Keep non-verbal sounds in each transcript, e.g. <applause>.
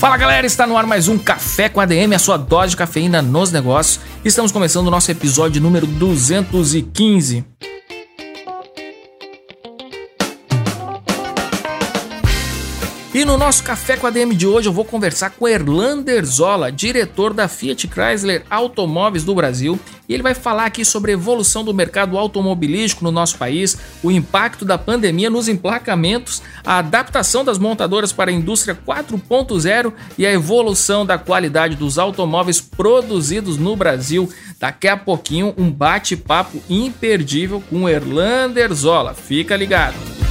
Fala galera, está no ar mais um Café com ADM, a sua dose de cafeína nos negócios. Estamos começando o nosso episódio número 215. E no nosso Café com a DM de hoje eu vou conversar com Erlander Zola, diretor da Fiat Chrysler Automóveis do Brasil, e ele vai falar aqui sobre a evolução do mercado automobilístico no nosso país, o impacto da pandemia nos emplacamentos, a adaptação das montadoras para a indústria 4.0 e a evolução da qualidade dos automóveis produzidos no Brasil. Daqui a pouquinho um bate-papo imperdível com Erlander Zola. Fica ligado.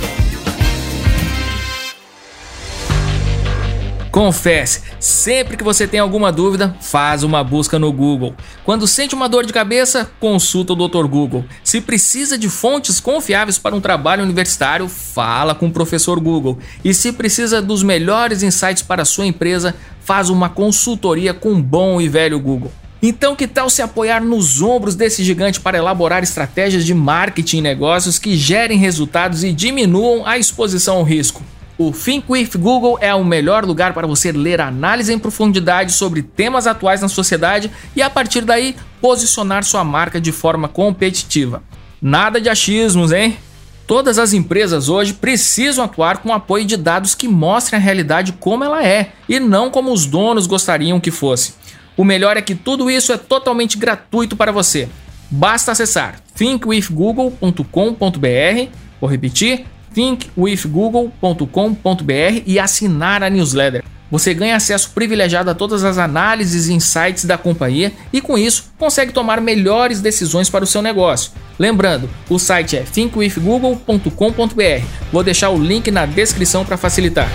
Confesse, sempre que você tem alguma dúvida, faz uma busca no Google. Quando sente uma dor de cabeça, consulta o Dr. Google. Se precisa de fontes confiáveis para um trabalho universitário, fala com o professor Google. E se precisa dos melhores insights para a sua empresa, faz uma consultoria com bom e velho Google. Então, que tal se apoiar nos ombros desse gigante para elaborar estratégias de marketing e negócios que gerem resultados e diminuam a exposição ao risco? O Think with Google é o melhor lugar para você ler análise em profundidade sobre temas atuais na sociedade e a partir daí posicionar sua marca de forma competitiva. Nada de achismos, hein? Todas as empresas hoje precisam atuar com apoio de dados que mostrem a realidade como ela é e não como os donos gostariam que fosse. O melhor é que tudo isso é totalmente gratuito para você. Basta acessar thinkwithgoogle.com.br, vou repetir, thinkwithgoogle.com.br e assinar a newsletter. Você ganha acesso privilegiado a todas as análises e insights da companhia e com isso consegue tomar melhores decisões para o seu negócio. Lembrando, o site é thinkwithgoogle.com.br. Vou deixar o link na descrição para facilitar.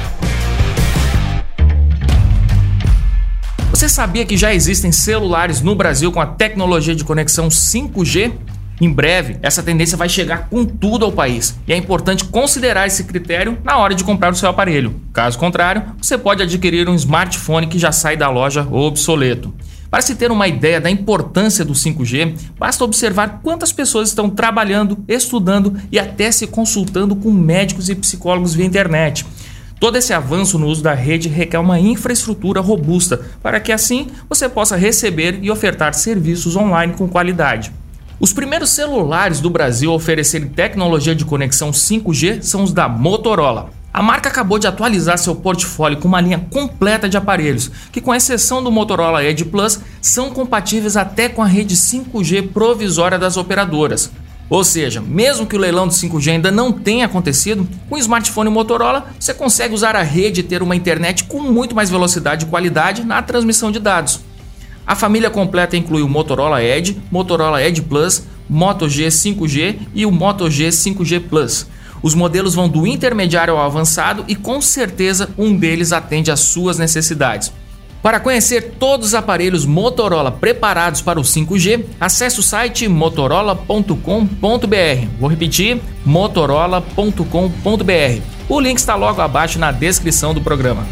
Você sabia que já existem celulares no Brasil com a tecnologia de conexão 5G? Em breve, essa tendência vai chegar com tudo ao país e é importante considerar esse critério na hora de comprar o seu aparelho. Caso contrário, você pode adquirir um smartphone que já sai da loja obsoleto. Para se ter uma ideia da importância do 5G, basta observar quantas pessoas estão trabalhando, estudando e até se consultando com médicos e psicólogos via internet. Todo esse avanço no uso da rede requer uma infraestrutura robusta para que assim você possa receber e ofertar serviços online com qualidade. Os primeiros celulares do Brasil a oferecerem tecnologia de conexão 5G são os da Motorola. A marca acabou de atualizar seu portfólio com uma linha completa de aparelhos, que, com exceção do Motorola Edge Plus, são compatíveis até com a rede 5G provisória das operadoras. Ou seja, mesmo que o leilão do 5G ainda não tenha acontecido, com o smartphone Motorola você consegue usar a rede e ter uma internet com muito mais velocidade e qualidade na transmissão de dados. A família completa inclui o Motorola Edge, Motorola Edge Plus, Moto G 5G e o Moto G 5G Plus. Os modelos vão do intermediário ao avançado e com certeza um deles atende às suas necessidades. Para conhecer todos os aparelhos Motorola preparados para o 5G, acesse o site motorola.com.br. Vou repetir: motorola.com.br. O link está logo abaixo na descrição do programa.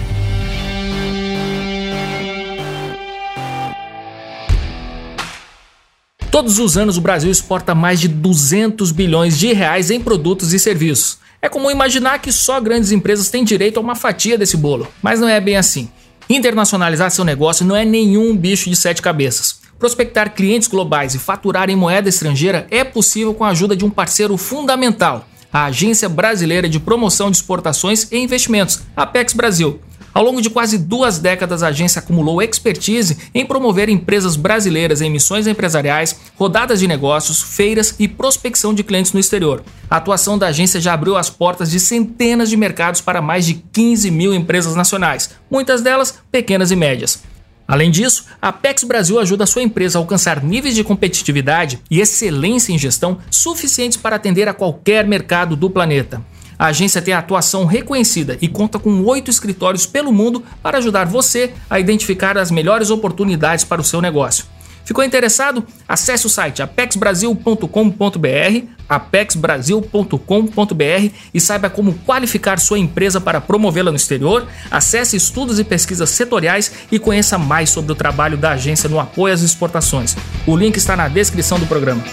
Todos os anos o Brasil exporta mais de 200 bilhões de reais em produtos e serviços. É comum imaginar que só grandes empresas têm direito a uma fatia desse bolo, mas não é bem assim. Internacionalizar seu negócio não é nenhum bicho de sete cabeças. Prospectar clientes globais e faturar em moeda estrangeira é possível com a ajuda de um parceiro fundamental, a Agência Brasileira de Promoção de Exportações e Investimentos, Apex Brasil. Ao longo de quase duas décadas, a agência acumulou expertise em promover empresas brasileiras em missões empresariais, rodadas de negócios, feiras e prospecção de clientes no exterior. A atuação da agência já abriu as portas de centenas de mercados para mais de 15 mil empresas nacionais, muitas delas pequenas e médias. Além disso, a Apex Brasil ajuda a sua empresa a alcançar níveis de competitividade e excelência em gestão suficientes para atender a qualquer mercado do planeta. A agência tem atuação reconhecida e conta com oito escritórios pelo mundo para ajudar você a identificar as melhores oportunidades para o seu negócio. Ficou interessado? Acesse o site apexbrasil.com.br, apexbrasil.com.br e saiba como qualificar sua empresa para promovê-la no exterior. Acesse estudos e pesquisas setoriais e conheça mais sobre o trabalho da agência no apoio às exportações. O link está na descrição do programa.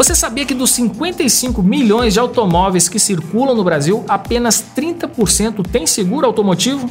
Você sabia que dos 55 milhões de automóveis que circulam no Brasil, apenas 30% tem seguro automotivo?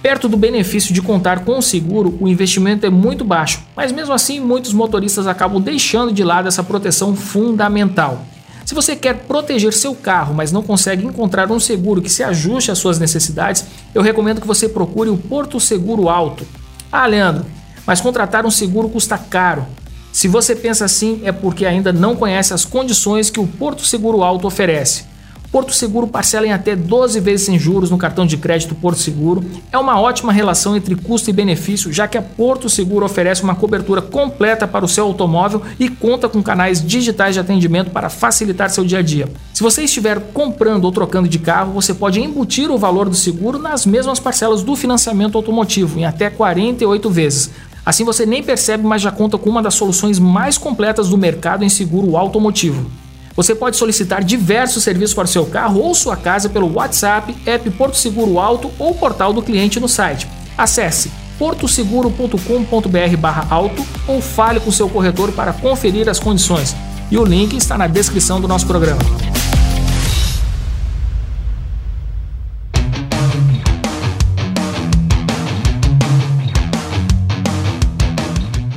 Perto do benefício de contar com o seguro, o investimento é muito baixo, mas mesmo assim muitos motoristas acabam deixando de lado essa proteção fundamental. Se você quer proteger seu carro, mas não consegue encontrar um seguro que se ajuste às suas necessidades, eu recomendo que você procure o Porto Seguro Alto. Ah, Leandro, mas contratar um seguro custa caro. Se você pensa assim, é porque ainda não conhece as condições que o Porto Seguro Alto oferece. Porto Seguro parcela em até 12 vezes sem juros no cartão de crédito Porto Seguro. É uma ótima relação entre custo e benefício, já que a Porto Seguro oferece uma cobertura completa para o seu automóvel e conta com canais digitais de atendimento para facilitar seu dia a dia. Se você estiver comprando ou trocando de carro, você pode embutir o valor do seguro nas mesmas parcelas do financiamento automotivo, em até 48 vezes. Assim você nem percebe, mas já conta com uma das soluções mais completas do mercado em seguro automotivo. Você pode solicitar diversos serviços para seu carro ou sua casa pelo WhatsApp, app Porto Seguro Auto ou portal do cliente no site. Acesse portoseguro.com.br/auto ou fale com seu corretor para conferir as condições. E o link está na descrição do nosso programa.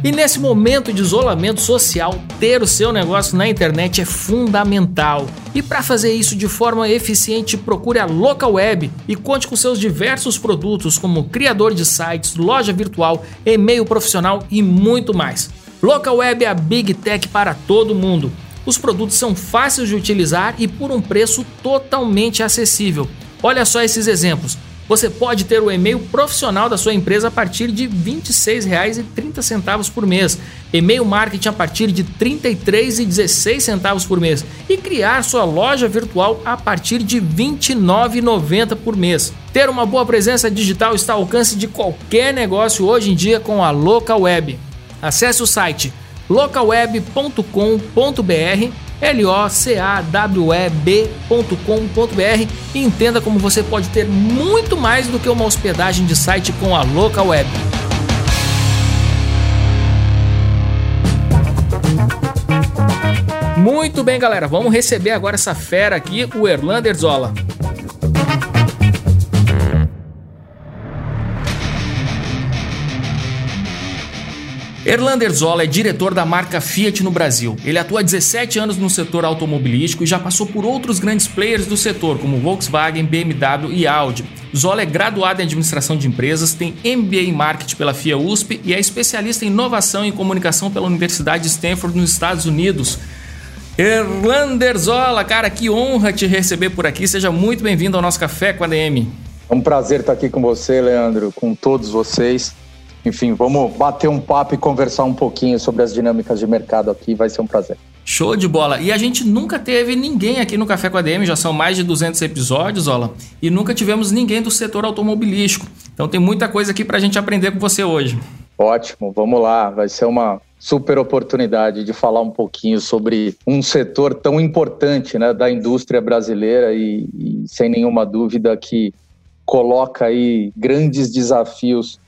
E nesse momento de isolamento social, ter o seu negócio na internet é fundamental. E para fazer isso de forma eficiente, procure a Local Web e conte com seus diversos produtos como criador de sites, loja virtual, e-mail profissional e muito mais. Local Web é a Big Tech para todo mundo. Os produtos são fáceis de utilizar e por um preço totalmente acessível. Olha só esses exemplos. Você pode ter o e-mail profissional da sua empresa a partir de R$ 26,30 por mês, e-mail marketing a partir de R$ 33,16 por mês e criar sua loja virtual a partir de R$ 29,90 por mês. Ter uma boa presença digital está ao alcance de qualquer negócio hoje em dia com a Local Web. Acesse o site localweb.com.br locaweb.com.br e entenda como você pode ter muito mais do que uma hospedagem de site com a Local Web. Muito bem, galera, vamos receber agora essa fera aqui, o Erlander Zola. Erlander Zola é diretor da marca Fiat no Brasil. Ele atua há 17 anos no setor automobilístico e já passou por outros grandes players do setor, como Volkswagen, BMW e Audi. Zola é graduado em administração de empresas, tem MBA em marketing pela FIA USP e é especialista em inovação e comunicação pela Universidade de Stanford nos Estados Unidos. Erlander Zola, cara, que honra te receber por aqui. Seja muito bem-vindo ao nosso Café com a DM. É um prazer estar aqui com você, Leandro, com todos vocês. Enfim, vamos bater um papo e conversar um pouquinho sobre as dinâmicas de mercado aqui, vai ser um prazer. Show de bola. E a gente nunca teve ninguém aqui no Café com a DM, já são mais de 200 episódios, Ola, e nunca tivemos ninguém do setor automobilístico. Então tem muita coisa aqui para a gente aprender com você hoje. Ótimo, vamos lá. Vai ser uma super oportunidade de falar um pouquinho sobre um setor tão importante né, da indústria brasileira e, e sem nenhuma dúvida que coloca aí grandes desafios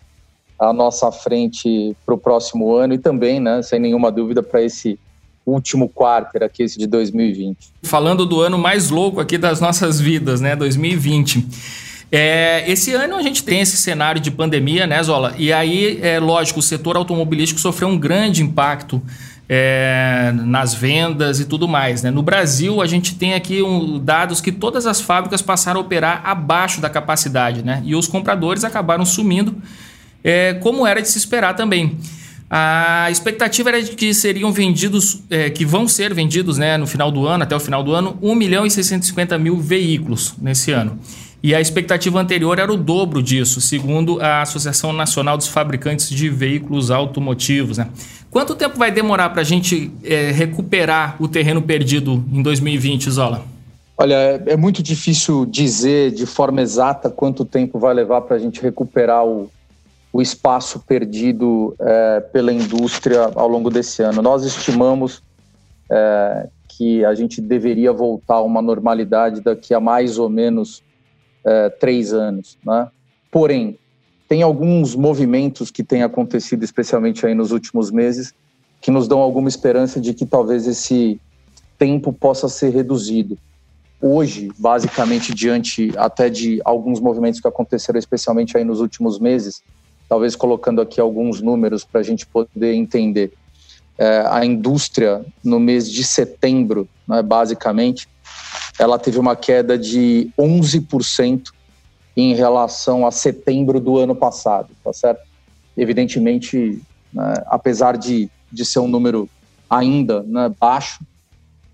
à nossa frente para o próximo ano e também, né, sem nenhuma dúvida, para esse último quarto aqui, esse de 2020. Falando do ano mais louco aqui das nossas vidas, né, 2020. É, esse ano a gente tem esse cenário de pandemia, né, Zola? E aí, é lógico, o setor automobilístico sofreu um grande impacto é, nas vendas e tudo mais. Né? No Brasil, a gente tem aqui um, dados que todas as fábricas passaram a operar abaixo da capacidade, né? E os compradores acabaram sumindo é, como era de se esperar também. A expectativa era de que seriam vendidos, é, que vão ser vendidos né, no final do ano, até o final do ano, 1 milhão e 650 mil veículos nesse ano. E a expectativa anterior era o dobro disso, segundo a Associação Nacional dos Fabricantes de Veículos Automotivos. Né? Quanto tempo vai demorar para a gente é, recuperar o terreno perdido em 2020, Zola? Olha, é, é muito difícil dizer de forma exata quanto tempo vai levar para a gente recuperar o, o espaço perdido é, pela indústria ao longo desse ano. Nós estimamos é, que a gente deveria voltar a uma normalidade daqui a mais ou menos é, três anos. Né? Porém, tem alguns movimentos que têm acontecido, especialmente aí nos últimos meses, que nos dão alguma esperança de que talvez esse tempo possa ser reduzido. Hoje, basicamente, diante até de alguns movimentos que aconteceram, especialmente aí nos últimos meses, talvez colocando aqui alguns números para a gente poder entender. É, a indústria, no mês de setembro, né, basicamente, ela teve uma queda de 11% em relação a setembro do ano passado, tá certo? Evidentemente, né, apesar de, de ser um número ainda né, baixo,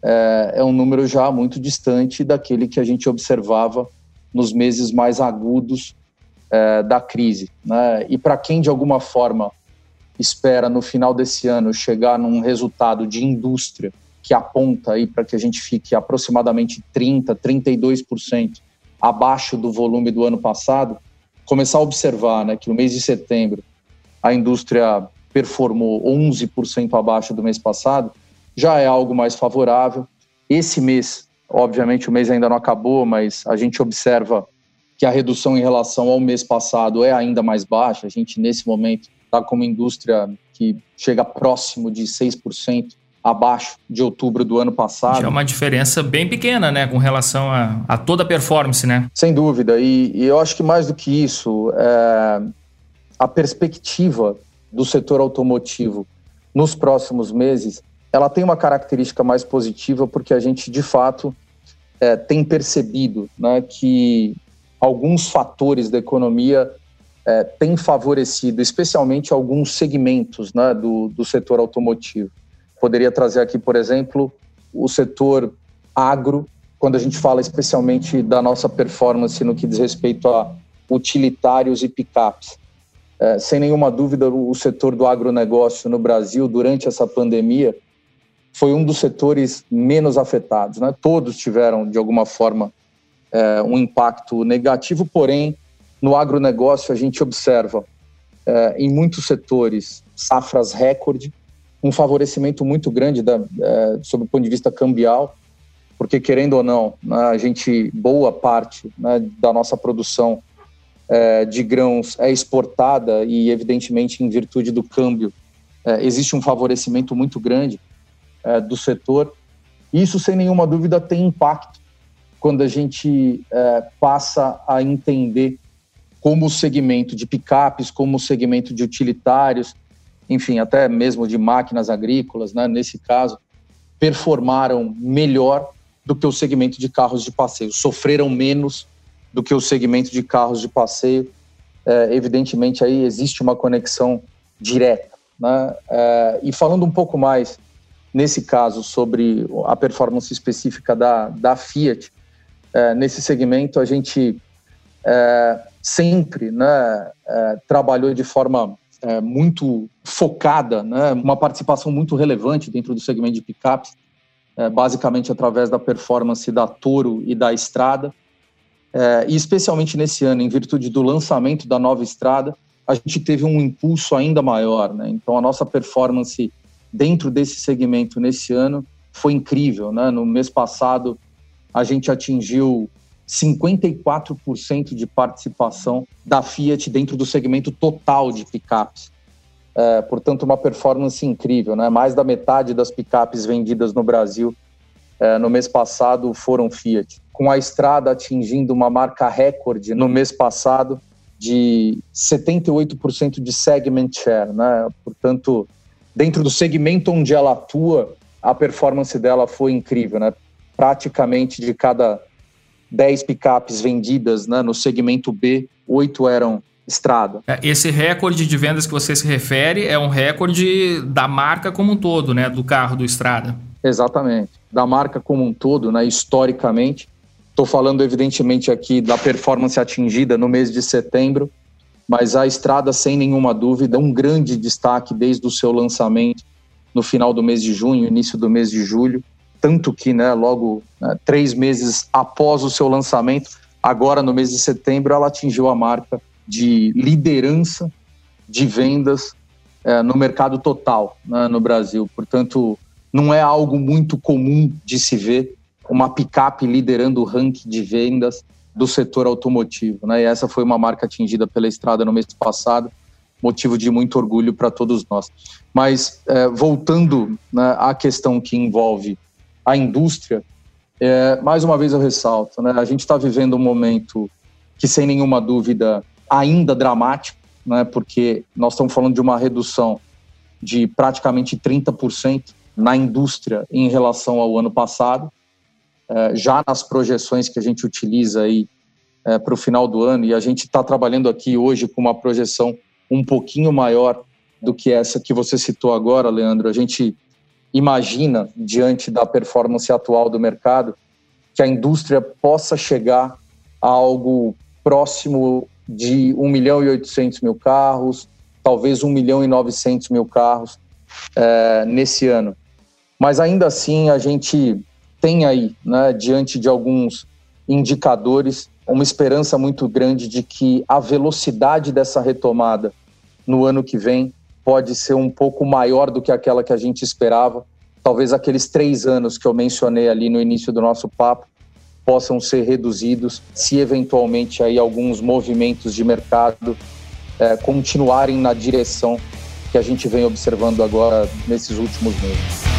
é, é um número já muito distante daquele que a gente observava nos meses mais agudos é, da crise. Né? E para quem, de alguma forma, espera no final desse ano chegar num resultado de indústria que aponta aí para que a gente fique aproximadamente 30, 32% abaixo do volume do ano passado, começar a observar né, que no mês de setembro a indústria performou 11% abaixo do mês passado, já é algo mais favorável. Esse mês, obviamente o mês ainda não acabou, mas a gente observa que a redução em relação ao mês passado é ainda mais baixa. A gente, nesse momento, está com uma indústria que chega próximo de 6% abaixo de outubro do ano passado. é uma diferença bem pequena, né, com relação a, a toda a performance, né? Sem dúvida. E, e eu acho que mais do que isso, é, a perspectiva do setor automotivo nos próximos meses, ela tem uma característica mais positiva porque a gente, de fato, é, tem percebido né, que alguns fatores da economia é, têm favorecido, especialmente alguns segmentos né, do, do setor automotivo. Poderia trazer aqui, por exemplo, o setor agro, quando a gente fala especialmente da nossa performance no que diz respeito a utilitários e picapes. É, sem nenhuma dúvida, o setor do agronegócio no Brasil, durante essa pandemia, foi um dos setores menos afetados. Né? Todos tiveram, de alguma forma, é, um impacto negativo, porém, no agronegócio a gente observa é, em muitos setores safras recorde, um favorecimento muito grande da, é, sob o ponto de vista cambial, porque querendo ou não, né, a gente boa parte né, da nossa produção é, de grãos é exportada e evidentemente em virtude do câmbio existe um favorecimento muito grande do setor. Isso sem nenhuma dúvida tem impacto quando a gente é, passa a entender como o segmento de picapes, como o segmento de utilitários, enfim, até mesmo de máquinas agrícolas, né, nesse caso, performaram melhor do que o segmento de carros de passeio, sofreram menos do que o segmento de carros de passeio. É, evidentemente, aí existe uma conexão direta. Né? É, e falando um pouco mais, nesse caso, sobre a performance específica da, da Fiat, nesse segmento, a gente é, sempre né, é, trabalhou de forma é, muito focada, né, uma participação muito relevante dentro do segmento de picapes, é, basicamente através da performance da Toro e da Estrada. É, e especialmente nesse ano, em virtude do lançamento da nova Estrada, a gente teve um impulso ainda maior. Né? Então, a nossa performance dentro desse segmento nesse ano foi incrível. Né? No mês passado, a gente atingiu 54% de participação da Fiat dentro do segmento total de picapes. É, portanto, uma performance incrível. Né? Mais da metade das picapes vendidas no Brasil é, no mês passado foram Fiat. Com a estrada atingindo uma marca recorde no mês passado de 78% de segment share. Né? Portanto, dentro do segmento onde ela atua, a performance dela foi incrível. Né? Praticamente de cada 10 picapes vendidas né, no segmento B, oito eram estrada. É, esse recorde de vendas que você se refere é um recorde da marca como um todo, né, do carro do estrada. Exatamente, da marca como um todo, né, historicamente. Estou falando evidentemente aqui da performance atingida no mês de setembro, mas a estrada sem nenhuma dúvida um grande destaque desde o seu lançamento no final do mês de junho, início do mês de julho tanto que, né, logo né, três meses após o seu lançamento, agora no mês de setembro, ela atingiu a marca de liderança de vendas é, no mercado total né, no Brasil. Portanto, não é algo muito comum de se ver uma picape liderando o ranking de vendas do setor automotivo. Né? E essa foi uma marca atingida pela estrada no mês passado, motivo de muito orgulho para todos nós. Mas, é, voltando né, à questão que envolve a indústria, é, mais uma vez eu ressalto, né, a gente está vivendo um momento que, sem nenhuma dúvida, ainda dramático, né, porque nós estamos falando de uma redução de praticamente 30% na indústria em relação ao ano passado, é, já nas projeções que a gente utiliza aí é, para o final do ano, e a gente está trabalhando aqui hoje com uma projeção um pouquinho maior do que essa que você citou agora, Leandro. A gente imagina, diante da performance atual do mercado, que a indústria possa chegar a algo próximo de 1 milhão e 800 mil carros, talvez 1 milhão e 900 mil carros é, nesse ano. Mas ainda assim, a gente tem aí, né, diante de alguns indicadores, uma esperança muito grande de que a velocidade dessa retomada no ano que vem pode ser um pouco maior do que aquela que a gente esperava. Talvez aqueles três anos que eu mencionei ali no início do nosso papo possam ser reduzidos se eventualmente aí alguns movimentos de mercado é, continuarem na direção que a gente vem observando agora nesses últimos meses.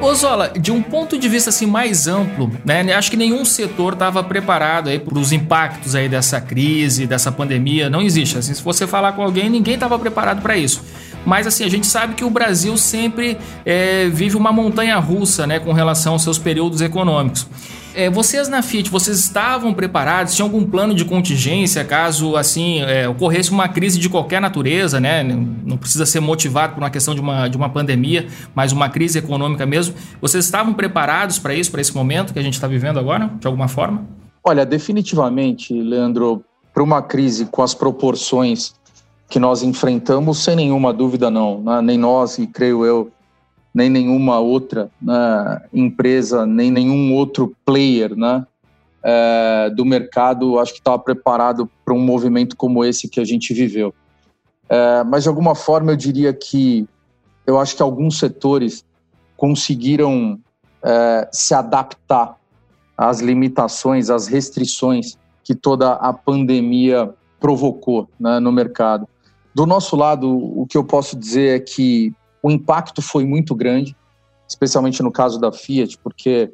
Ozola, de um ponto de vista assim mais amplo, né? Acho que nenhum setor estava preparado aí para os impactos aí dessa crise, dessa pandemia. Não existe. Assim, se você falar com alguém, ninguém estava preparado para isso. Mas assim, a gente sabe que o Brasil sempre é, vive uma montanha russa, né, com relação aos seus períodos econômicos. É, vocês na Fiat, vocês estavam preparados? Tinha algum plano de contingência caso assim é, ocorresse uma crise de qualquer natureza, né? Não precisa ser motivado por uma questão de uma, de uma pandemia, mas uma crise econômica mesmo. Vocês estavam preparados para isso, para esse momento que a gente está vivendo agora, de alguma forma? Olha, definitivamente, Leandro, para uma crise com as proporções que nós enfrentamos, sem nenhuma dúvida, não. Né? Nem nós, e creio eu, nem nenhuma outra né, empresa, nem nenhum outro player né, é, do mercado, acho que estava preparado para um movimento como esse que a gente viveu. É, mas, de alguma forma, eu diria que eu acho que alguns setores conseguiram é, se adaptar às limitações, às restrições que toda a pandemia provocou né, no mercado. Do nosso lado, o que eu posso dizer é que o impacto foi muito grande, especialmente no caso da Fiat, porque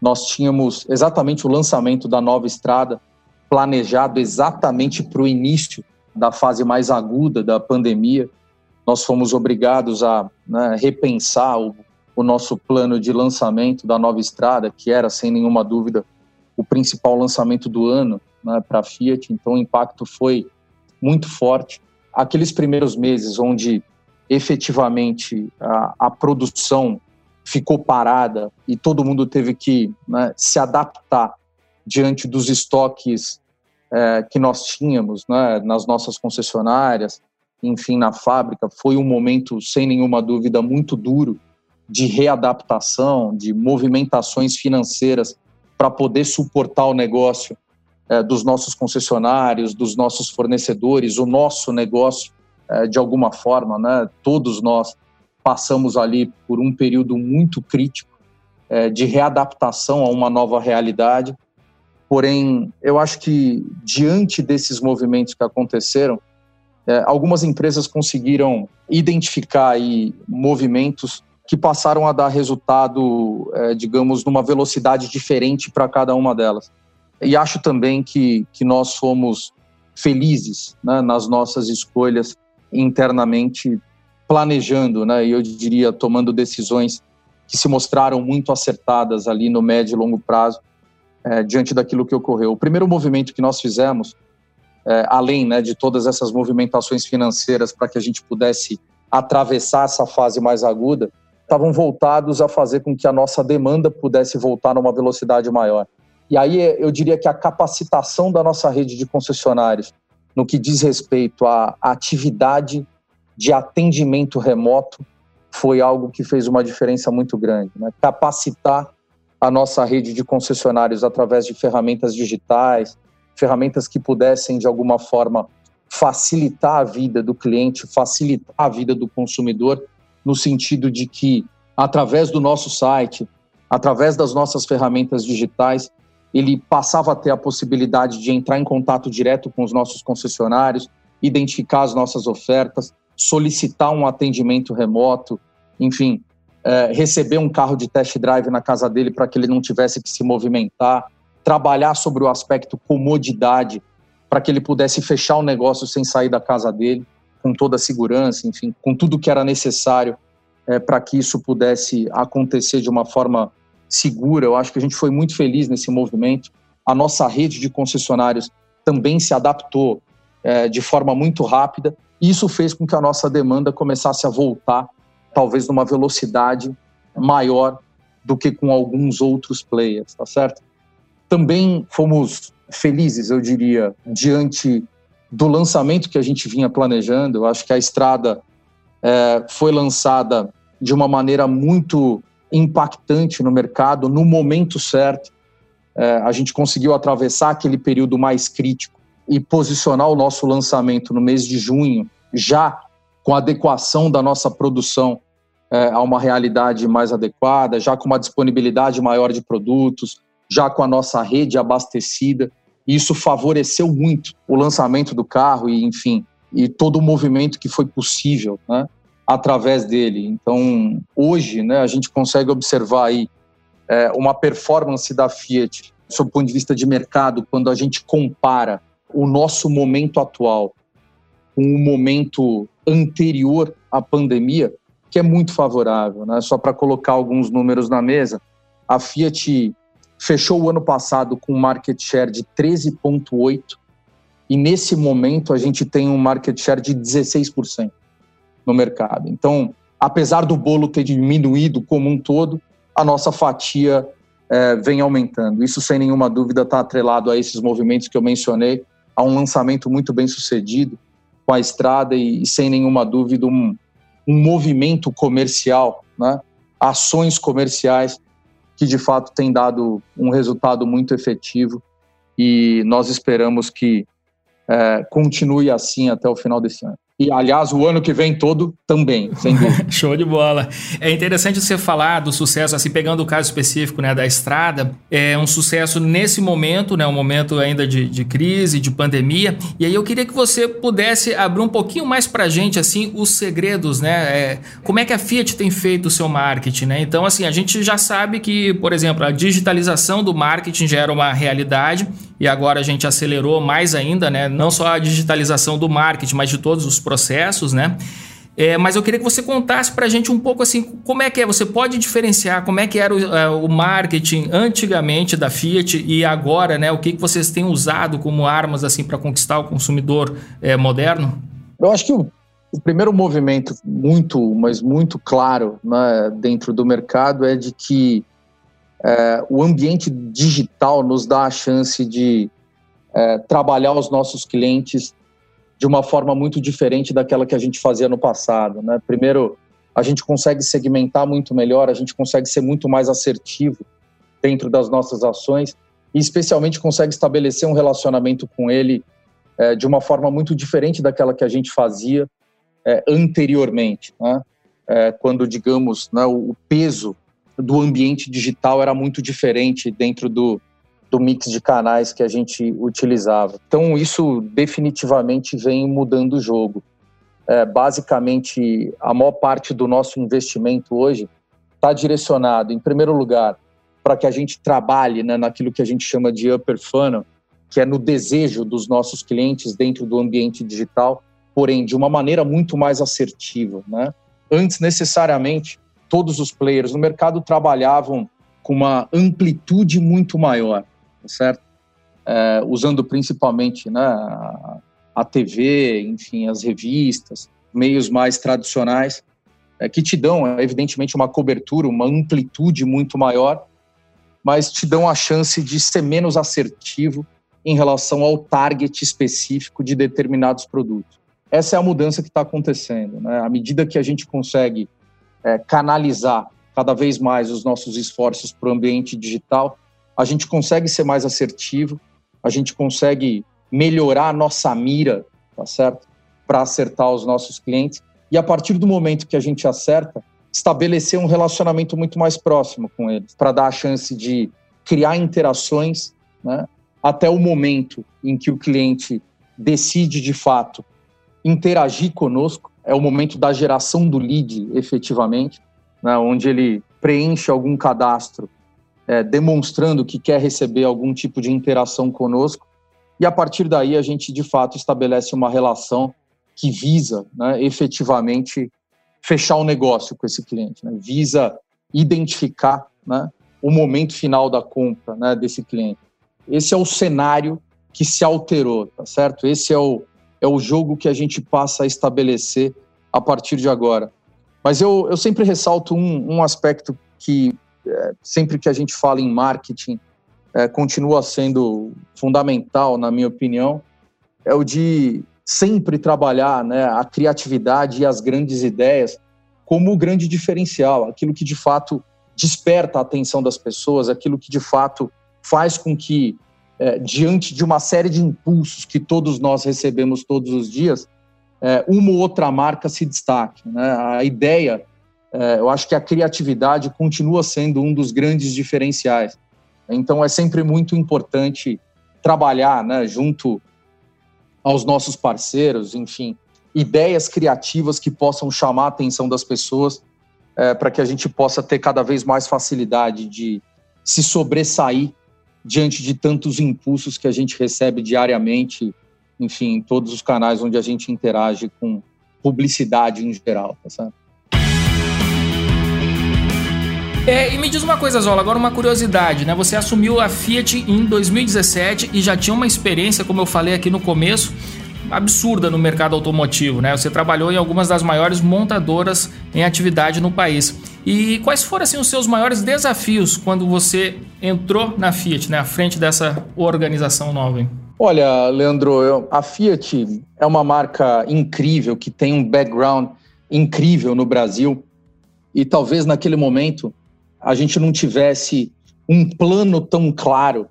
nós tínhamos exatamente o lançamento da nova estrada planejado exatamente para o início da fase mais aguda da pandemia. Nós fomos obrigados a né, repensar o, o nosso plano de lançamento da nova estrada, que era, sem nenhuma dúvida, o principal lançamento do ano né, para a Fiat. Então, o impacto foi muito forte. Aqueles primeiros meses onde efetivamente a, a produção ficou parada e todo mundo teve que né, se adaptar diante dos estoques é, que nós tínhamos né, nas nossas concessionárias, enfim, na fábrica, foi um momento, sem nenhuma dúvida, muito duro de readaptação, de movimentações financeiras para poder suportar o negócio é, dos nossos concessionários, dos nossos fornecedores, o nosso negócio de alguma forma, né? Todos nós passamos ali por um período muito crítico é, de readaptação a uma nova realidade. Porém, eu acho que diante desses movimentos que aconteceram, é, algumas empresas conseguiram identificar aí movimentos que passaram a dar resultado, é, digamos, numa velocidade diferente para cada uma delas. E acho também que, que nós fomos felizes né, nas nossas escolhas internamente planejando, né, e eu diria tomando decisões que se mostraram muito acertadas ali no médio e longo prazo é, diante daquilo que ocorreu. O primeiro movimento que nós fizemos, é, além né, de todas essas movimentações financeiras para que a gente pudesse atravessar essa fase mais aguda, estavam voltados a fazer com que a nossa demanda pudesse voltar numa velocidade maior. E aí eu diria que a capacitação da nossa rede de concessionários no que diz respeito à atividade de atendimento remoto foi algo que fez uma diferença muito grande. Né? Capacitar a nossa rede de concessionários através de ferramentas digitais, ferramentas que pudessem, de alguma forma, facilitar a vida do cliente, facilitar a vida do consumidor, no sentido de que, através do nosso site, através das nossas ferramentas digitais, ele passava a ter a possibilidade de entrar em contato direto com os nossos concessionários, identificar as nossas ofertas, solicitar um atendimento remoto, enfim, é, receber um carro de test drive na casa dele para que ele não tivesse que se movimentar, trabalhar sobre o aspecto comodidade para que ele pudesse fechar o negócio sem sair da casa dele, com toda a segurança, enfim, com tudo que era necessário é, para que isso pudesse acontecer de uma forma segura. Eu acho que a gente foi muito feliz nesse movimento. A nossa rede de concessionários também se adaptou é, de forma muito rápida. E isso fez com que a nossa demanda começasse a voltar, talvez numa velocidade maior do que com alguns outros players, tá certo? Também fomos felizes, eu diria, diante do lançamento que a gente vinha planejando. Eu acho que a estrada é, foi lançada de uma maneira muito impactante no mercado, no momento certo. É, a gente conseguiu atravessar aquele período mais crítico e posicionar o nosso lançamento no mês de junho, já com adequação da nossa produção é, a uma realidade mais adequada, já com uma disponibilidade maior de produtos, já com a nossa rede abastecida. Isso favoreceu muito o lançamento do carro e, enfim, e todo o movimento que foi possível, né, através dele. Então, hoje, né, a gente consegue observar aí é, uma performance da Fiat, sob o ponto de vista de mercado, quando a gente compara o nosso momento atual com o momento anterior à pandemia, que é muito favorável. Né? Só para colocar alguns números na mesa, a Fiat fechou o ano passado com um market share de 13,8% e nesse momento a gente tem um market share de 16% no mercado. Então, apesar do bolo ter diminuído como um todo, a nossa fatia é, vem aumentando. Isso, sem nenhuma dúvida, está atrelado a esses movimentos que eu mencionei, a um lançamento muito bem sucedido com a estrada e, e sem nenhuma dúvida, um, um movimento comercial, né? ações comerciais que de fato tem dado um resultado muito efetivo e nós esperamos que é, continue assim até o final desse ano. E, aliás, o ano que vem todo também, sem dúvida. <laughs> Show de bola. É interessante você falar do sucesso, assim, pegando o caso específico né, da estrada, é um sucesso nesse momento, né, um momento ainda de, de crise, de pandemia. E aí eu queria que você pudesse abrir um pouquinho mais para a gente, assim, os segredos, né? É, como é que a Fiat tem feito o seu marketing, né? Então, assim, a gente já sabe que, por exemplo, a digitalização do marketing já era uma realidade e agora a gente acelerou mais ainda, né? Não só a digitalização do marketing, mas de todos os processos, né? É, mas eu queria que você contasse para a gente um pouco assim, como é que é, você pode diferenciar como é que era o, é, o marketing antigamente da Fiat e agora, né? O que, que vocês têm usado como armas assim para conquistar o consumidor é, moderno? Eu acho que o, o, primeiro movimento muito, mas muito claro né, dentro do mercado é de que é, o ambiente digital nos dá a chance de é, trabalhar os nossos clientes de uma forma muito diferente daquela que a gente fazia no passado. Né? Primeiro, a gente consegue segmentar muito melhor, a gente consegue ser muito mais assertivo dentro das nossas ações e, especialmente, consegue estabelecer um relacionamento com ele é, de uma forma muito diferente daquela que a gente fazia é, anteriormente, né? é, quando, digamos, né, o peso do ambiente digital era muito diferente dentro do, do mix de canais que a gente utilizava. Então, isso definitivamente vem mudando o jogo. É, basicamente, a maior parte do nosso investimento hoje está direcionado, em primeiro lugar, para que a gente trabalhe né, naquilo que a gente chama de upper funnel, que é no desejo dos nossos clientes dentro do ambiente digital, porém de uma maneira muito mais assertiva. Né? Antes, necessariamente, todos os players no mercado trabalhavam com uma amplitude muito maior, certo? É, usando principalmente né, a TV, enfim, as revistas, meios mais tradicionais, é, que te dão, evidentemente, uma cobertura, uma amplitude muito maior, mas te dão a chance de ser menos assertivo em relação ao target específico de determinados produtos. Essa é a mudança que está acontecendo. Né? À medida que a gente consegue é, canalizar cada vez mais os nossos esforços para o ambiente digital, a gente consegue ser mais assertivo, a gente consegue melhorar a nossa mira, tá certo? Para acertar os nossos clientes. E a partir do momento que a gente acerta, estabelecer um relacionamento muito mais próximo com eles, para dar a chance de criar interações, né? Até o momento em que o cliente decide de fato interagir conosco, é o momento da geração do lead, efetivamente, né? onde ele preenche algum cadastro é, demonstrando que quer receber algum tipo de interação conosco. E a partir daí a gente de fato estabelece uma relação que visa né, efetivamente fechar o negócio com esse cliente, né, visa identificar né, o momento final da compra né, desse cliente. Esse é o cenário que se alterou, tá certo? Esse é o, é o jogo que a gente passa a estabelecer a partir de agora. Mas eu, eu sempre ressalto um, um aspecto que é, sempre que a gente fala em marketing, é, continua sendo fundamental, na minha opinião, é o de sempre trabalhar né, a criatividade e as grandes ideias como o grande diferencial, aquilo que de fato desperta a atenção das pessoas, aquilo que de fato faz com que, é, diante de uma série de impulsos que todos nós recebemos todos os dias, é, uma ou outra marca se destaque. Né? A ideia é, eu acho que a criatividade continua sendo um dos grandes diferenciais. Então, é sempre muito importante trabalhar né, junto aos nossos parceiros, enfim, ideias criativas que possam chamar a atenção das pessoas é, para que a gente possa ter cada vez mais facilidade de se sobressair diante de tantos impulsos que a gente recebe diariamente, enfim, em todos os canais onde a gente interage com publicidade em geral, tá certo? É, e me diz uma coisa, Zola, agora uma curiosidade, né? Você assumiu a Fiat em 2017 e já tinha uma experiência, como eu falei aqui no começo, absurda no mercado automotivo, né? Você trabalhou em algumas das maiores montadoras em atividade no país. E quais foram assim os seus maiores desafios quando você entrou na Fiat, né, à frente dessa organização nova? Hein? Olha, Leandro, eu, a Fiat é uma marca incrível que tem um background incrível no Brasil e talvez naquele momento a gente não tivesse um plano tão claro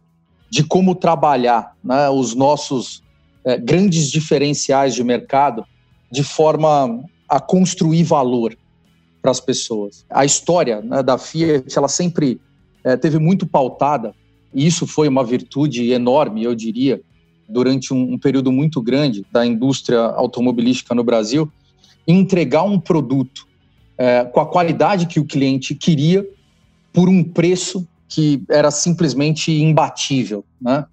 de como trabalhar né, os nossos é, grandes diferenciais de mercado de forma a construir valor para as pessoas. A história né, da Fiat ela sempre é, teve muito pautada e isso foi uma virtude enorme, eu diria, durante um, um período muito grande da indústria automobilística no Brasil, entregar um produto é, com a qualidade que o cliente queria por um preço que era simplesmente imbatível, né?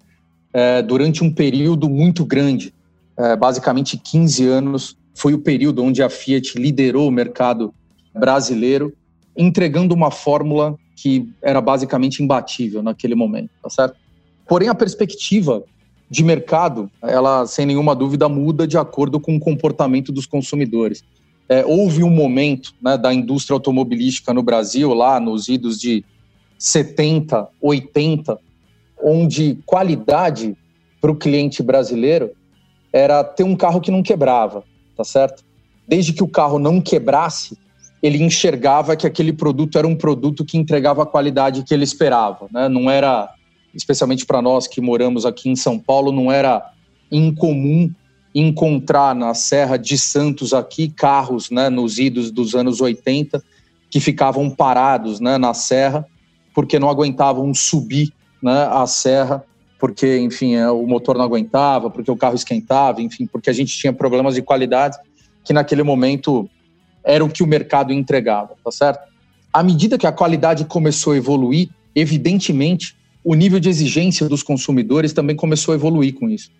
É, durante um período muito grande, é, basicamente 15 anos, foi o período onde a Fiat liderou o mercado brasileiro, entregando uma fórmula que era basicamente imbatível naquele momento, tá certo? Porém, a perspectiva de mercado, ela sem nenhuma dúvida muda de acordo com o comportamento dos consumidores é, houve um momento né, da indústria automobilística no Brasil, lá nos idos de 70, 80, onde qualidade para o cliente brasileiro era ter um carro que não quebrava, tá certo? Desde que o carro não quebrasse, ele enxergava que aquele produto era um produto que entregava a qualidade que ele esperava, né? Não era, especialmente para nós que moramos aqui em São Paulo, não era incomum encontrar na Serra de Santos aqui carros, né, nos idos dos anos 80, que ficavam parados, né, na serra, porque não aguentavam subir, né, a serra, porque, enfim, é, o motor não aguentava, porque o carro esquentava, enfim, porque a gente tinha problemas de qualidade que naquele momento era o que o mercado entregava, tá certo? À medida que a qualidade começou a evoluir, evidentemente, o nível de exigência dos consumidores também começou a evoluir com isso.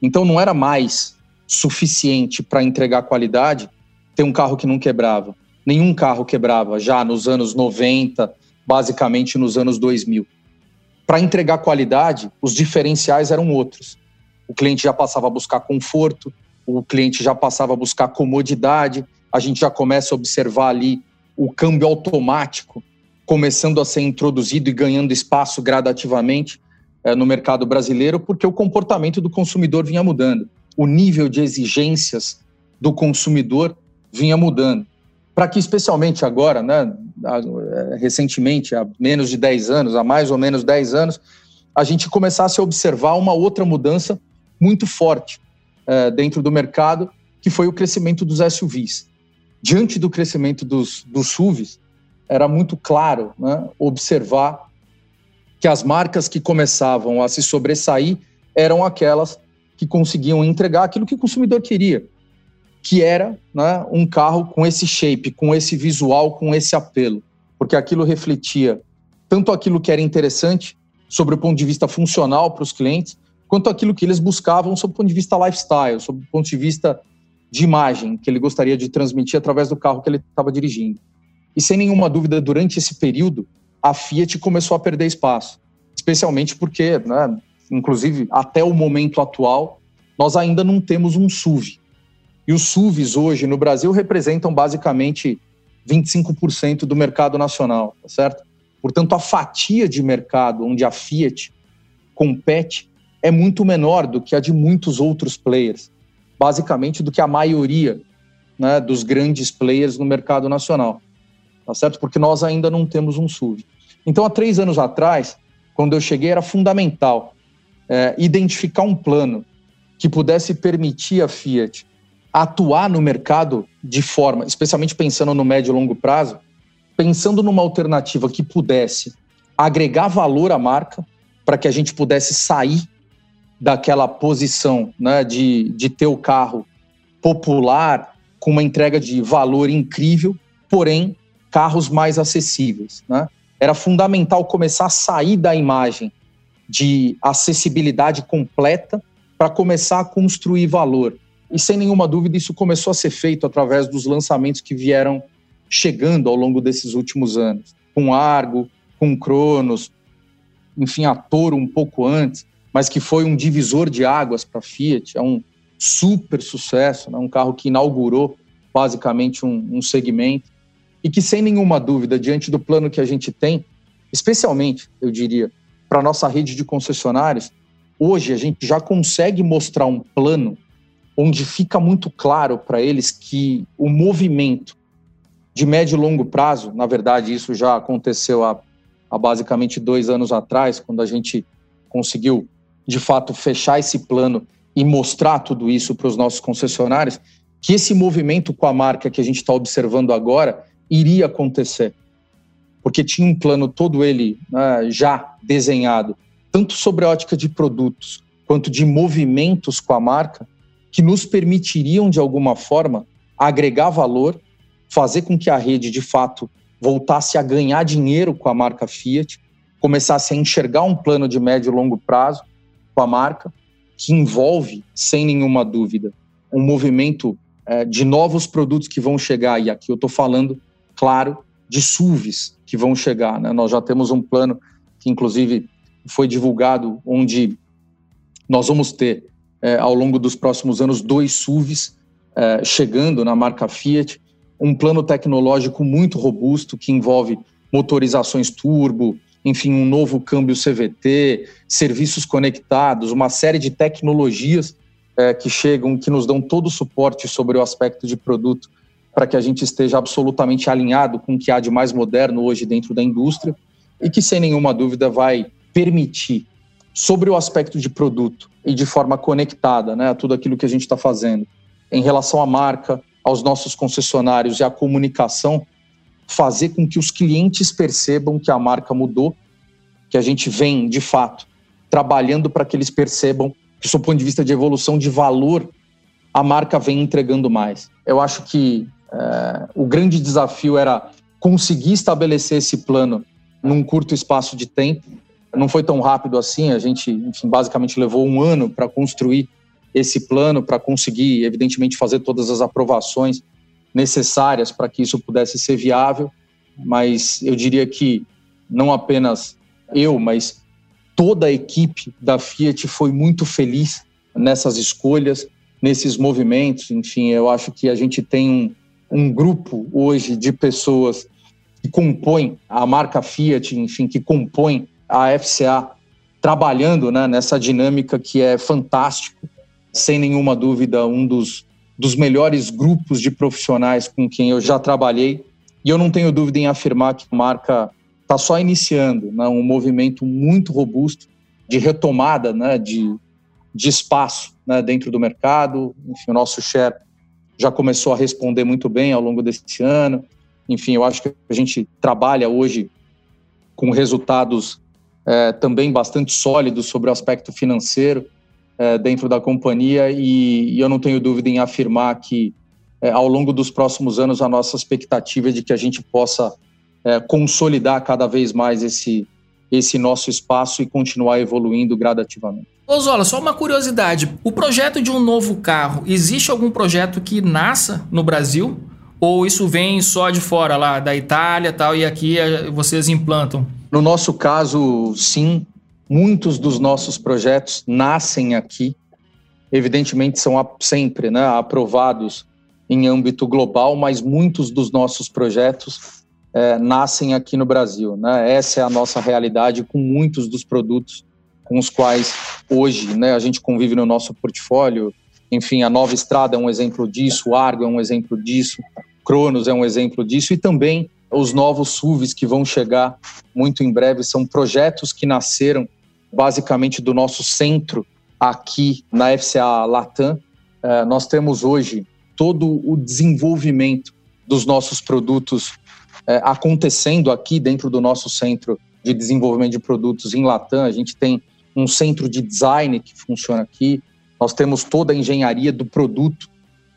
Então não era mais suficiente para entregar qualidade ter um carro que não quebrava. Nenhum carro quebrava já nos anos 90, basicamente nos anos 2000. Para entregar qualidade, os diferenciais eram outros. O cliente já passava a buscar conforto, o cliente já passava a buscar comodidade, a gente já começa a observar ali o câmbio automático começando a ser introduzido e ganhando espaço gradativamente é, no mercado brasileiro, porque o comportamento do consumidor vinha mudando, o nível de exigências do consumidor vinha mudando. para que, especialmente agora, né, recentemente, há menos de 10 anos, há mais ou menos 10 anos, a gente começasse a observar uma outra mudança muito forte é, dentro do mercado, que foi o crescimento dos SUVs. Diante do crescimento dos, dos SUVs, era muito claro né, observar que as marcas que começavam a se sobressair eram aquelas que conseguiam entregar aquilo que o consumidor queria, que era né, um carro com esse shape, com esse visual, com esse apelo, porque aquilo refletia tanto aquilo que era interessante sobre o ponto de vista funcional para os clientes, quanto aquilo que eles buscavam sob o ponto de vista lifestyle, sob o ponto de vista de imagem que ele gostaria de transmitir através do carro que ele estava dirigindo. E sem nenhuma dúvida, durante esse período, a Fiat começou a perder espaço, especialmente porque, né, inclusive até o momento atual, nós ainda não temos um SUV. E os SUVs hoje no Brasil representam basicamente 25% do mercado nacional, tá certo? Portanto, a fatia de mercado onde a Fiat compete é muito menor do que a de muitos outros players, basicamente do que a maioria né, dos grandes players no mercado nacional tá certo? Porque nós ainda não temos um SUV. Então, há três anos atrás, quando eu cheguei, era fundamental é, identificar um plano que pudesse permitir a Fiat atuar no mercado de forma, especialmente pensando no médio e longo prazo, pensando numa alternativa que pudesse agregar valor à marca para que a gente pudesse sair daquela posição né, de, de ter o carro popular com uma entrega de valor incrível, porém carros mais acessíveis. Né? Era fundamental começar a sair da imagem de acessibilidade completa para começar a construir valor. E sem nenhuma dúvida, isso começou a ser feito através dos lançamentos que vieram chegando ao longo desses últimos anos, com Argo, com Cronos, enfim, a Toro um pouco antes, mas que foi um divisor de águas para a Fiat, é um super sucesso, né? um carro que inaugurou basicamente um, um segmento e que, sem nenhuma dúvida, diante do plano que a gente tem, especialmente, eu diria, para a nossa rede de concessionários, hoje a gente já consegue mostrar um plano onde fica muito claro para eles que o movimento de médio e longo prazo, na verdade, isso já aconteceu há, há basicamente dois anos atrás, quando a gente conseguiu, de fato, fechar esse plano e mostrar tudo isso para os nossos concessionários, que esse movimento com a marca que a gente está observando agora, iria acontecer, porque tinha um plano todo ele né, já desenhado, tanto sobre a ótica de produtos quanto de movimentos com a marca, que nos permitiriam, de alguma forma, agregar valor, fazer com que a rede, de fato, voltasse a ganhar dinheiro com a marca Fiat, começasse a enxergar um plano de médio e longo prazo com a marca, que envolve, sem nenhuma dúvida, um movimento é, de novos produtos que vão chegar, e aqui eu estou falando claro, de SUVs que vão chegar. Né? Nós já temos um plano que, inclusive, foi divulgado, onde nós vamos ter, é, ao longo dos próximos anos, dois SUVs é, chegando na marca Fiat, um plano tecnológico muito robusto que envolve motorizações turbo, enfim, um novo câmbio CVT, serviços conectados, uma série de tecnologias é, que chegam, que nos dão todo o suporte sobre o aspecto de produto para que a gente esteja absolutamente alinhado com o que há de mais moderno hoje dentro da indústria e que, sem nenhuma dúvida, vai permitir, sobre o aspecto de produto e de forma conectada né, a tudo aquilo que a gente está fazendo, em relação à marca, aos nossos concessionários e à comunicação, fazer com que os clientes percebam que a marca mudou, que a gente vem, de fato, trabalhando para que eles percebam que, do ponto de vista de evolução de valor, a marca vem entregando mais. Eu acho que é, o grande desafio era conseguir estabelecer esse plano num curto espaço de tempo. Não foi tão rápido assim, a gente, enfim, basicamente levou um ano para construir esse plano, para conseguir, evidentemente, fazer todas as aprovações necessárias para que isso pudesse ser viável. Mas eu diria que não apenas eu, mas toda a equipe da Fiat foi muito feliz nessas escolhas, nesses movimentos. Enfim, eu acho que a gente tem um, um grupo hoje de pessoas que compõem a marca Fiat, enfim, que compõem a FCA, trabalhando né, nessa dinâmica que é fantástico, sem nenhuma dúvida, um dos dos melhores grupos de profissionais com quem eu já trabalhei. E eu não tenho dúvida em afirmar que a marca está só iniciando né, um movimento muito robusto de retomada né, de, de espaço né, dentro do mercado. Enfim, o nosso share já começou a responder muito bem ao longo desse ano. Enfim, eu acho que a gente trabalha hoje com resultados é, também bastante sólidos sobre o aspecto financeiro é, dentro da companhia e, e, eu não tenho dúvida em afirmar que é, ao longo dos próximos anos a nossa expectativa é de que a gente possa é, consolidar cada vez mais esse, esse nosso espaço e continuar evoluindo gradativamente. Ozola, só uma curiosidade: o projeto de um novo carro, existe algum projeto que nasça no Brasil? Ou isso vem só de fora, lá da Itália tal, e aqui eh, vocês implantam? No nosso caso, sim. Muitos dos nossos projetos nascem aqui. Evidentemente, são sempre né, aprovados em âmbito global, mas muitos dos nossos projetos é, nascem aqui no Brasil. Né? Essa é a nossa realidade com muitos dos produtos com os quais hoje né, a gente convive no nosso portfólio. Enfim, a Nova Estrada é um exemplo disso, o Argo é um exemplo disso, Cronos é um exemplo disso, e também os novos SUVs que vão chegar muito em breve são projetos que nasceram basicamente do nosso centro aqui na FCA Latam. É, nós temos hoje todo o desenvolvimento dos nossos produtos é, acontecendo aqui dentro do nosso centro de desenvolvimento de produtos em Latam. A gente tem um centro de design que funciona aqui, nós temos toda a engenharia do produto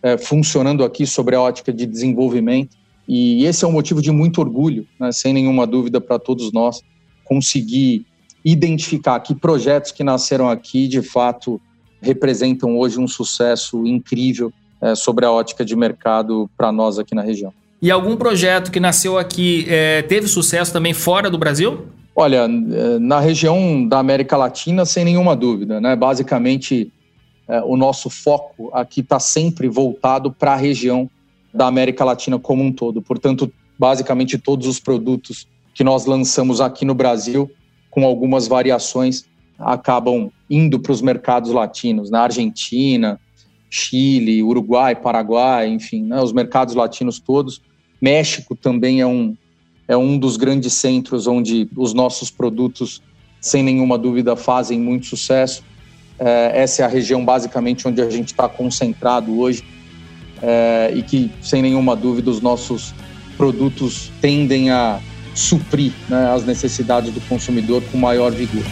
é, funcionando aqui sobre a ótica de desenvolvimento. E esse é um motivo de muito orgulho, né, sem nenhuma dúvida para todos nós, conseguir identificar que projetos que nasceram aqui, de fato, representam hoje um sucesso incrível é, sobre a ótica de mercado para nós aqui na região. E algum projeto que nasceu aqui é, teve sucesso também fora do Brasil? Olha, é, na região da América Latina, sem nenhuma dúvida, né? Basicamente, é, o nosso foco aqui está sempre voltado para a região da América Latina como um todo. Portanto, basicamente todos os produtos que nós lançamos aqui no Brasil, com algumas variações, acabam indo para os mercados latinos, na Argentina, Chile, Uruguai, Paraguai, enfim, né, os mercados latinos todos. México também é um, é um dos grandes centros onde os nossos produtos, sem nenhuma dúvida, fazem muito sucesso. É, essa é a região basicamente onde a gente está concentrado hoje é, e que, sem nenhuma dúvida, os nossos produtos tendem a suprir né, as necessidades do consumidor com maior vigor.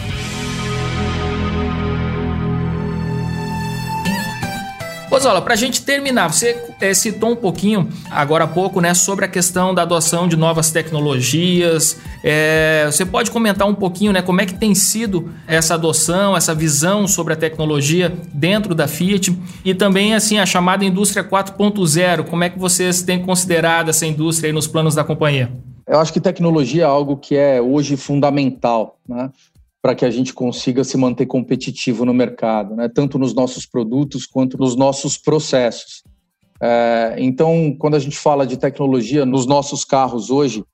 Pozola, para a gente terminar, você é, citou um pouquinho agora há pouco né, sobre a questão da adoção de novas tecnologias. É, você pode comentar um pouquinho né, como é que tem sido essa adoção, essa visão sobre a tecnologia dentro da Fiat e também assim a chamada indústria 4.0. Como é que vocês têm considerado essa indústria nos planos da companhia? Eu acho que tecnologia é algo que é hoje fundamental. Né? Para que a gente consiga se manter competitivo no mercado, né? tanto nos nossos produtos quanto nos nossos processos. É, então, quando a gente fala de tecnologia nos nossos carros hoje,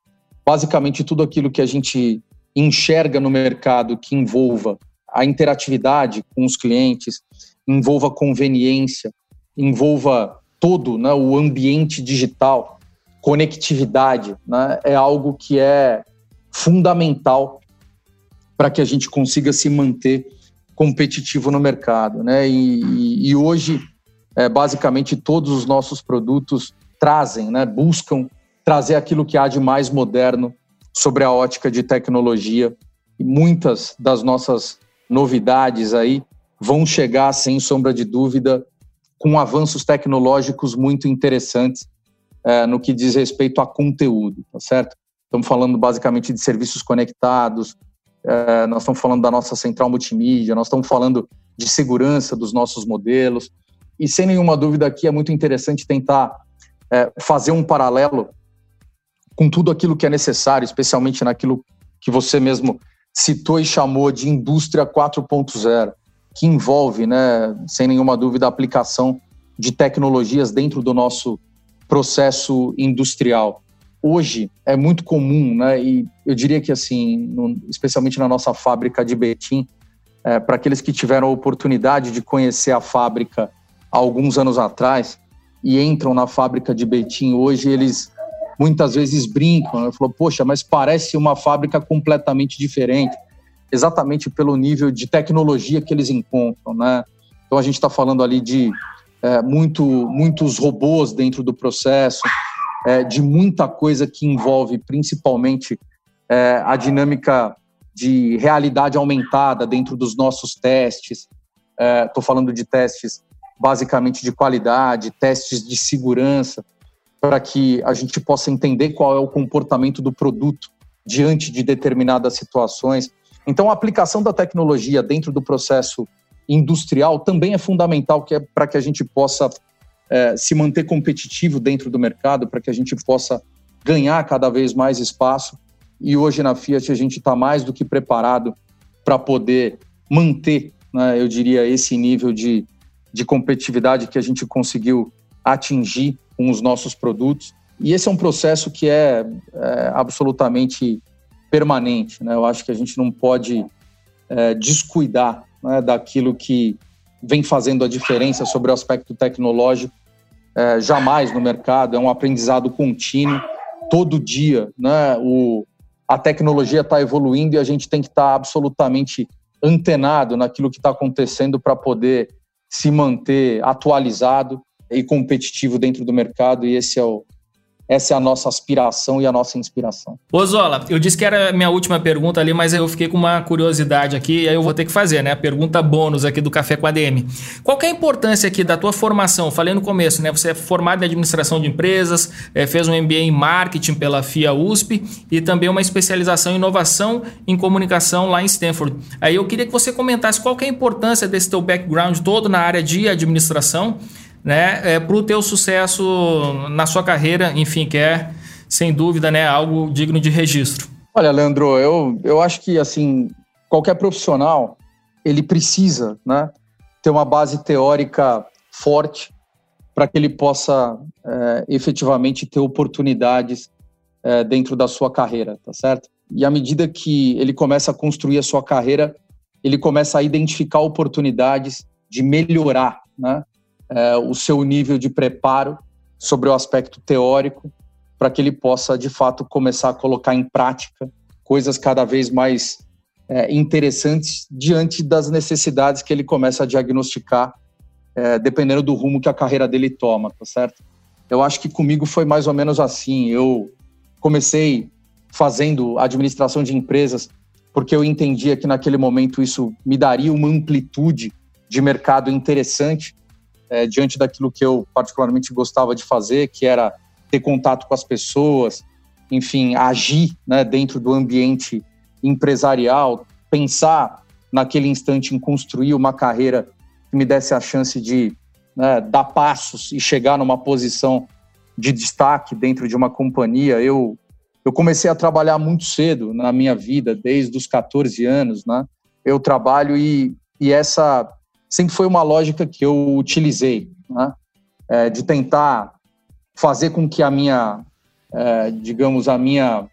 basicamente tudo aquilo que a gente enxerga no mercado que envolva a interatividade com os clientes, envolva conveniência, envolva todo né, o ambiente digital, conectividade, né, é algo que é fundamental para que a gente consiga se manter competitivo no mercado. Né? E, e, hoje, é, basicamente, todos os nossos produtos trazem, né, buscam trazer aquilo que há de mais moderno sobre a ótica de tecnologia. E muitas das nossas novidades aí vão chegar, sem sombra de dúvida, com avanços tecnológicos muito interessantes é, no que diz respeito a conteúdo, tá certo? Estamos falando basicamente de serviços conectados, é, nós estamos falando da nossa central multimídia, nós estamos falando de segurança dos nossos modelos. E sem nenhuma dúvida aqui é muito interessante tentar é, fazer um paralelo com tudo aquilo que é necessário, especialmente naquilo que você mesmo citou e chamou de indústria 4.0, que envolve, né, sem nenhuma dúvida, a aplicação de tecnologias dentro do nosso processo industrial hoje é muito comum, né? E eu diria que assim, no, especialmente na nossa fábrica de Betim, é, para aqueles que tiveram a oportunidade de conhecer a fábrica há alguns anos atrás, e entram na fábrica de Betim hoje, eles muitas vezes brincam, né? falou, poxa, mas parece uma fábrica completamente diferente, exatamente pelo nível de tecnologia que eles encontram, né? Então a gente está falando ali de é, muito, muitos robôs dentro do processo, é, de muita coisa que envolve principalmente é, a dinâmica de realidade aumentada dentro dos nossos testes. Estou é, falando de testes basicamente de qualidade, testes de segurança, para que a gente possa entender qual é o comportamento do produto diante de determinadas situações. Então, a aplicação da tecnologia dentro do processo industrial também é fundamental que é para que a gente possa é, se manter competitivo dentro do mercado, para que a gente possa ganhar cada vez mais espaço. E hoje na Fiat a gente está mais do que preparado para poder manter, né, eu diria, esse nível de, de competitividade que a gente conseguiu atingir com os nossos produtos. E esse é um processo que é, é absolutamente permanente. Né? Eu acho que a gente não pode é, descuidar né, daquilo que vem fazendo a diferença sobre o aspecto tecnológico. É, jamais no mercado, é um aprendizado contínuo. Todo dia né, o, a tecnologia está evoluindo e a gente tem que estar tá absolutamente antenado naquilo que está acontecendo para poder se manter atualizado e competitivo dentro do mercado, e esse é o, essa é a nossa aspiração e a nossa inspiração. Ô Zola, eu disse que era a minha última pergunta ali, mas eu fiquei com uma curiosidade aqui, e aí eu vou ter que fazer, né? A pergunta bônus aqui do Café com a DM. Qual é a importância aqui da tua formação? Falei no começo, né? Você é formado em administração de empresas, é, fez um MBA em marketing pela FIA USP e também uma especialização em inovação em comunicação lá em Stanford. Aí eu queria que você comentasse qual é a importância desse teu background todo na área de administração né, é, para o teu sucesso na sua carreira, enfim, que é, sem dúvida, né, algo digno de registro. Olha, Leandro, eu, eu acho que, assim, qualquer profissional, ele precisa, né, ter uma base teórica forte para que ele possa é, efetivamente ter oportunidades é, dentro da sua carreira, tá certo? E à medida que ele começa a construir a sua carreira, ele começa a identificar oportunidades de melhorar, né? É, o seu nível de preparo sobre o aspecto teórico, para que ele possa, de fato, começar a colocar em prática coisas cada vez mais é, interessantes diante das necessidades que ele começa a diagnosticar, é, dependendo do rumo que a carreira dele toma, tá certo? Eu acho que comigo foi mais ou menos assim. Eu comecei fazendo administração de empresas porque eu entendia que naquele momento isso me daria uma amplitude de mercado interessante é, diante daquilo que eu particularmente gostava de fazer, que era ter contato com as pessoas, enfim, agir né, dentro do ambiente empresarial, pensar naquele instante em construir uma carreira que me desse a chance de né, dar passos e chegar numa posição de destaque dentro de uma companhia. Eu, eu comecei a trabalhar muito cedo na minha vida, desde os 14 anos. Né? Eu trabalho e, e essa sempre foi uma lógica que eu utilizei, né? é, de tentar fazer com que a minha, é, digamos, a minha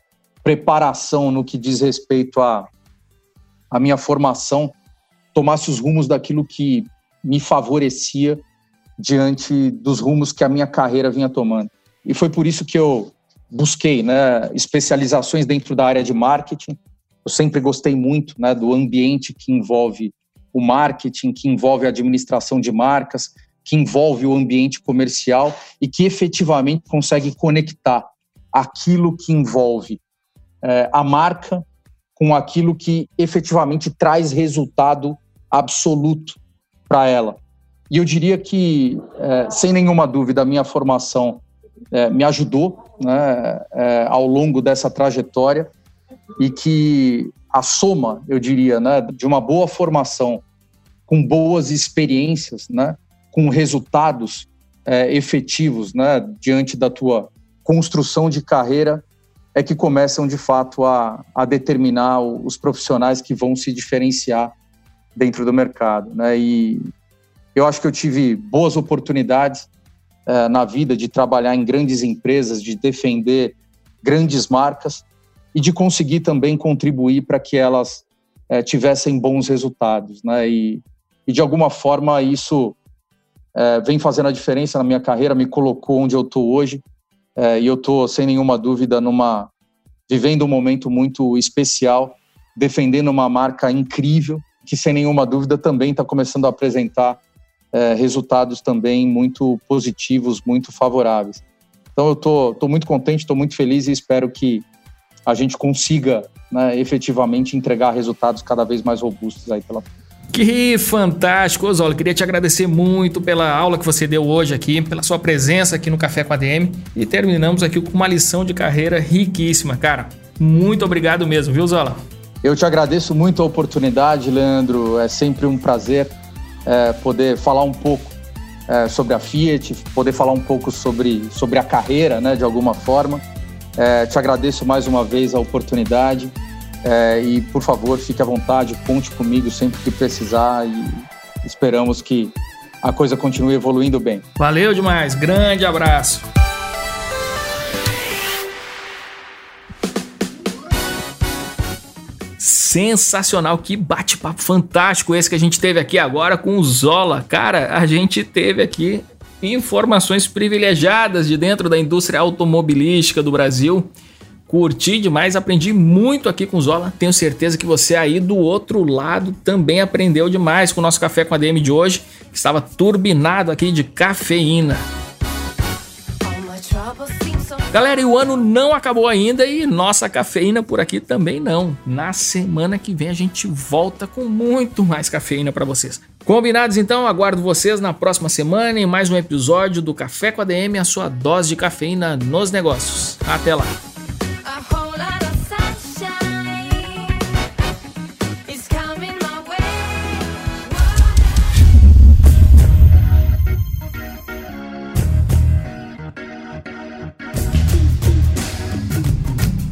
preparação no que diz respeito à a, minha formação tomasse os rumos daquilo que me favorecia diante dos rumos que a minha carreira vinha tomando. E foi por isso que eu busquei né, especializações dentro da área de marketing. Eu sempre gostei muito né, do ambiente que envolve o marketing, que envolve a administração de marcas, que envolve o ambiente comercial e que efetivamente consegue conectar aquilo que envolve é, a marca com aquilo que efetivamente traz resultado absoluto para ela. E eu diria que, é, sem nenhuma dúvida, a minha formação é, me ajudou né, é, ao longo dessa trajetória e que a soma, eu diria, né, de uma boa formação com boas experiências, né, com resultados é, efetivos né, diante da tua construção de carreira, é que começam de fato a, a determinar os profissionais que vão se diferenciar dentro do mercado. Né? E eu acho que eu tive boas oportunidades é, na vida de trabalhar em grandes empresas, de defender grandes marcas e de conseguir também contribuir para que elas é, tivessem bons resultados. Né? E, e de alguma forma isso é, vem fazendo a diferença na minha carreira, me colocou onde eu estou hoje. É, e eu estou, sem nenhuma dúvida, numa vivendo um momento muito especial, defendendo uma marca incrível, que sem nenhuma dúvida também está começando a apresentar resultados também muito positivos, muito favoráveis. Então eu estou muito contente, estou muito feliz e espero que a gente consiga né, efetivamente entregar resultados cada vez mais robustos aí pela frente. Que fantástico, Oswaldo. Queria te agradecer muito pela aula que você deu hoje aqui, pela sua presença aqui no Café com a DM. E terminamos aqui com uma lição de carreira riquíssima, cara. Muito obrigado mesmo, viu, Zola? Eu te agradeço muito a oportunidade, Leandro. É sempre um prazer é, poder falar um pouco é, sobre a Fiat, poder falar um pouco sobre, sobre a carreira, né, de alguma forma. É, te agradeço mais uma vez a oportunidade. É, e, por favor, fique à vontade, conte comigo sempre que precisar e esperamos que a coisa continue evoluindo bem. Valeu demais, grande abraço. Sensacional, que bate-papo fantástico esse que a gente teve aqui agora com o Zola. Cara, a gente teve aqui informações privilegiadas de dentro da indústria automobilística do Brasil Curti demais, aprendi muito aqui com o Zola. Tenho certeza que você aí do outro lado também aprendeu demais com o nosso café com a DM de hoje, que estava turbinado aqui de cafeína. Galera, e o ano não acabou ainda e nossa cafeína por aqui também não. Na semana que vem a gente volta com muito mais cafeína para vocês. Combinados então, aguardo vocês na próxima semana em mais um episódio do Café com a DM, a sua dose de cafeína nos negócios. Até lá.